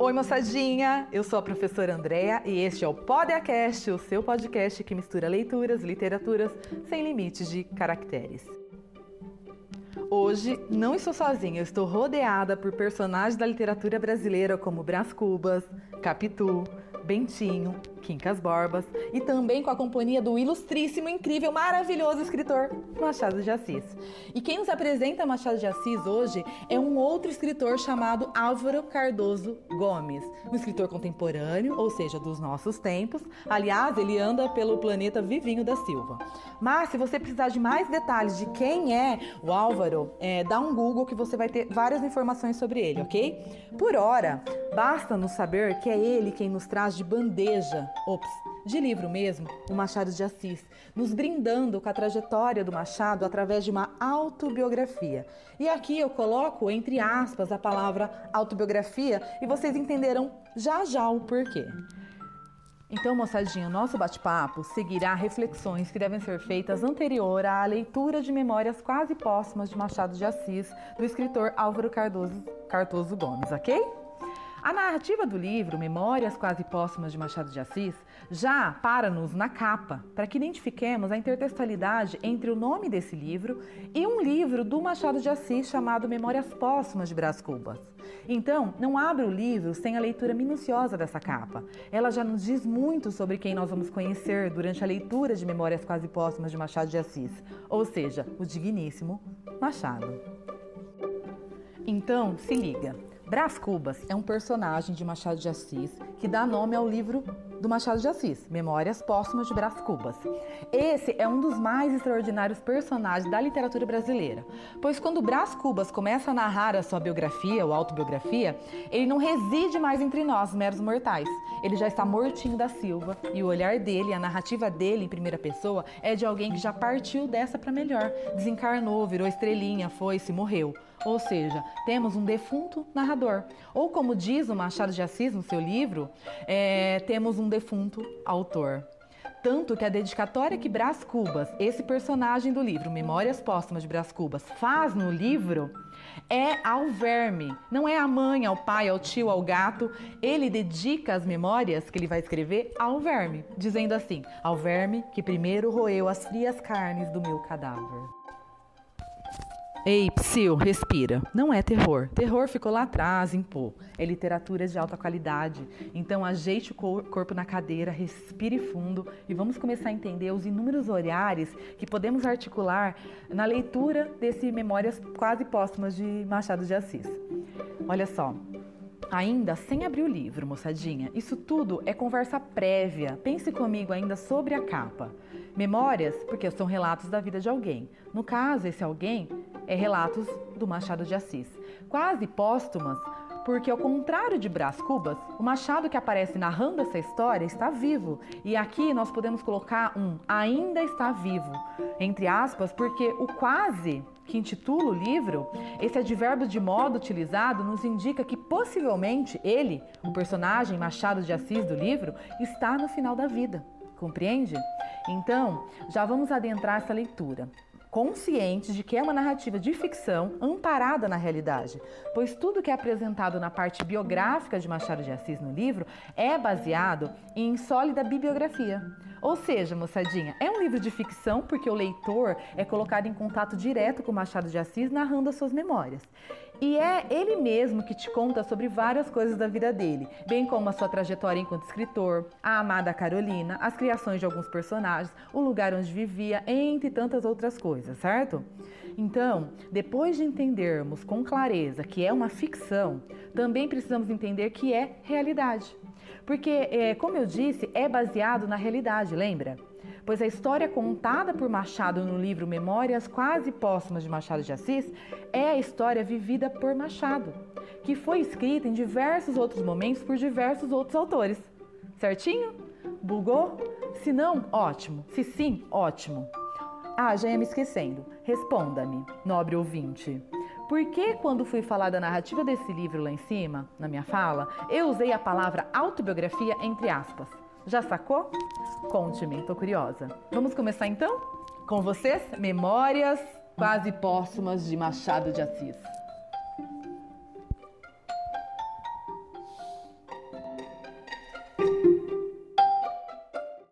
Oi, moçadinha! Eu sou a professora Andréa e este é o Podcast, o seu podcast que mistura leituras, literaturas sem limites de caracteres. Hoje não estou sozinha, estou rodeada por personagens da literatura brasileira como Brás Cubas, Capitu, Bentinho, Quincas Borbas e também com a companhia do ilustríssimo, incrível, maravilhoso escritor Machado de Assis. E quem nos apresenta Machado de Assis hoje é um outro escritor chamado Álvaro Cardoso Gomes, um escritor contemporâneo, ou seja, dos nossos tempos. Aliás, ele anda pelo planeta vivinho da Silva. Mas se você precisar de mais detalhes de quem é o Álvaro, é, dá um Google que você vai ter várias informações sobre ele, ok? Por hora, basta-nos saber que é ele quem nos traz de bandeja, ops, de livro mesmo, o Machado de Assis, nos brindando com a trajetória do Machado através de uma autobiografia. E aqui eu coloco entre aspas a palavra autobiografia e vocês entenderão já já o porquê. Então, moçadinha, nosso bate-papo seguirá reflexões que devem ser feitas anterior à leitura de memórias quase póstumas de Machado de Assis, do escritor Álvaro Cardoso, Cardoso Gomes, ok? A narrativa do livro Memórias Quase Póstumas de Machado de Assis já para-nos na capa, para que identifiquemos a intertextualidade entre o nome desse livro e um livro do Machado de Assis chamado Memórias Póstumas de Brás Cubas. Então, não abra o livro sem a leitura minuciosa dessa capa. Ela já nos diz muito sobre quem nós vamos conhecer durante a leitura de Memórias Quase Póstumas de Machado de Assis, ou seja, o digníssimo Machado. Então, se liga. Brás Cubas é um personagem de Machado de Assis que dá nome ao livro do Machado de Assis, Memórias Póstumas de Brás Cubas. Esse é um dos mais extraordinários personagens da literatura brasileira, pois quando Brás Cubas começa a narrar a sua biografia ou autobiografia, ele não reside mais entre nós, meros mortais. Ele já está mortinho da Silva e o olhar dele, a narrativa dele em primeira pessoa é de alguém que já partiu dessa para melhor, desencarnou, virou estrelinha, foi-se, morreu. Ou seja, temos um defunto narrador. Ou como diz o Machado de Assis no seu livro, é, temos um defunto autor. Tanto que a dedicatória que Brás Cubas, esse personagem do livro Memórias Póstumas de Brás Cubas, faz no livro é ao verme. Não é à mãe, ao pai, ao tio, ao gato. Ele dedica as memórias que ele vai escrever ao verme, dizendo assim: ao verme que primeiro roeu as frias carnes do meu cadáver. Ei, psil, respira. Não é terror. Terror ficou lá atrás, em pô. É literatura de alta qualidade. Então ajeite o corpo na cadeira, respire fundo e vamos começar a entender os inúmeros olhares que podemos articular na leitura desse Memórias quase póstumas de Machado de Assis. Olha só, Ainda sem abrir o livro, moçadinha, isso tudo é conversa prévia. Pense comigo ainda sobre a capa. Memórias, porque são relatos da vida de alguém. No caso, esse alguém é relatos do Machado de Assis. Quase póstumas, porque ao contrário de Brás Cubas, o Machado que aparece narrando essa história está vivo. E aqui nós podemos colocar um ainda está vivo, entre aspas, porque o quase que intitula o livro, esse advérbio de modo utilizado nos indica que possivelmente ele, o personagem Machado de Assis do livro, está no final da vida. Compreende? Então, já vamos adentrar essa leitura conscientes de que é uma narrativa de ficção amparada na realidade, pois tudo que é apresentado na parte biográfica de Machado de Assis no livro é baseado em sólida bibliografia. Ou seja, moçadinha, é um livro de ficção porque o leitor é colocado em contato direto com Machado de Assis narrando as suas memórias. E é ele mesmo que te conta sobre várias coisas da vida dele, bem como a sua trajetória enquanto escritor, a amada Carolina, as criações de alguns personagens, o lugar onde vivia, entre tantas outras coisas, certo? Então, depois de entendermos com clareza que é uma ficção, também precisamos entender que é realidade. Porque, é, como eu disse, é baseado na realidade, lembra? Pois a história contada por Machado no livro Memórias Quase Póstumas de Machado de Assis é a história vivida por Machado, que foi escrita em diversos outros momentos por diversos outros autores. Certinho? Bugou? Se não, ótimo. Se sim, ótimo. Ah, já ia me esquecendo. Responda-me, nobre ouvinte. Por que, quando fui falar da narrativa desse livro lá em cima, na minha fala, eu usei a palavra autobiografia entre aspas? Já sacou? Conte-me, tô curiosa. Vamos começar então? Com vocês, Memórias Quase Póstumas de Machado de Assis.